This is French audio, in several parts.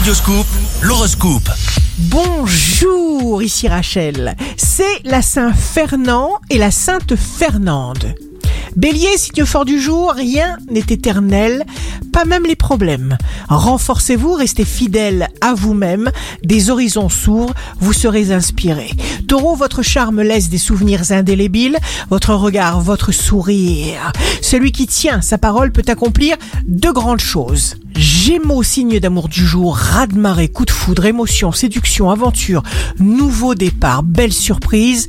Radioscoop, l'horoscope. Bonjour, ici Rachel. C'est la Saint Fernand et la Sainte Fernande. Bélier, signe fort du jour, rien n'est éternel, pas même les problèmes. Renforcez-vous, restez fidèle à vous-même, des horizons s'ouvrent, vous serez inspiré. Taureau, votre charme laisse des souvenirs indélébiles, votre regard, votre sourire. Celui qui tient sa parole peut accomplir de grandes choses. Gémeaux, signe d'amour du jour, raz-de-marée, coup de foudre, émotion, séduction, aventure, nouveau départ, belle surprise.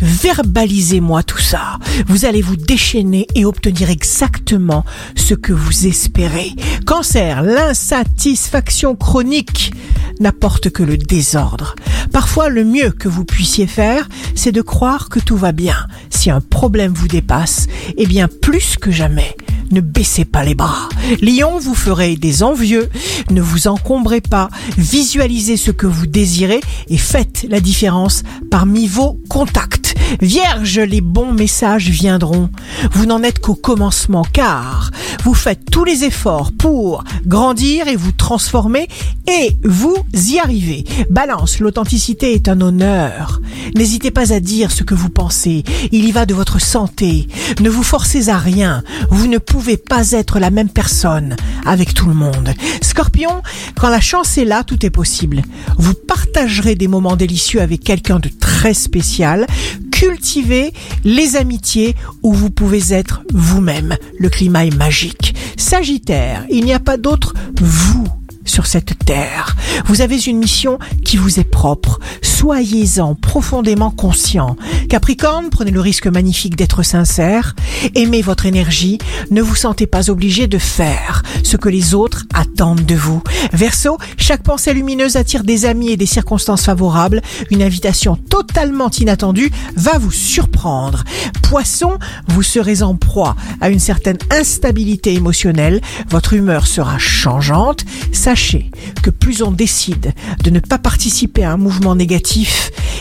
Verbalisez-moi tout ça. Vous allez vous déchaîner et obtenir exactement ce que vous espérez. Cancer, l'insatisfaction chronique n'apporte que le désordre. Parfois, le mieux que vous puissiez faire, c'est de croire que tout va bien. Si un problème vous dépasse, eh bien plus que jamais, ne baissez pas les bras. Lion, vous ferez des envieux, ne vous encombrez pas, visualisez ce que vous désirez et faites la différence parmi vos contacts. Vierge, les bons messages viendront. Vous n'en êtes qu'au commencement car vous faites tous les efforts pour grandir et vous transformer et vous y arrivez. Balance, l'authenticité est un honneur. N'hésitez pas à dire ce que vous pensez. Il y va de votre santé. Ne vous forcez à rien. Vous ne pouvez pas être la même personne avec tout le monde. Scorpion, quand la chance est là, tout est possible. Vous partagerez des moments délicieux avec quelqu'un de très spécial. Cultivez les amitiés où vous pouvez être vous-même. Le climat est magique. Sagittaire, il n'y a pas d'autre vous sur cette terre. Vous avez une mission qui vous est propre. Soyez-en profondément conscient. Capricorne, prenez le risque magnifique d'être sincère. Aimez votre énergie. Ne vous sentez pas obligé de faire ce que les autres attendent de vous. Verseau, chaque pensée lumineuse attire des amis et des circonstances favorables. Une invitation totalement inattendue va vous surprendre. Poisson, vous serez en proie à une certaine instabilité émotionnelle. Votre humeur sera changeante. Sachez que plus on décide de ne pas participer à un mouvement négatif,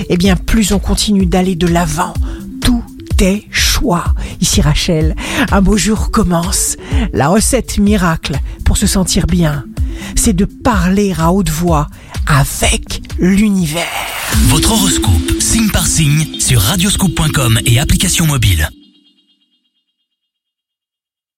eh bien plus on continue d'aller de l'avant. Tout est choix. Ici Rachel, un beau jour commence. La recette miracle pour se sentir bien, c'est de parler à haute voix avec l'univers. Votre horoscope, signe par signe, sur radioscoop.com et application mobile.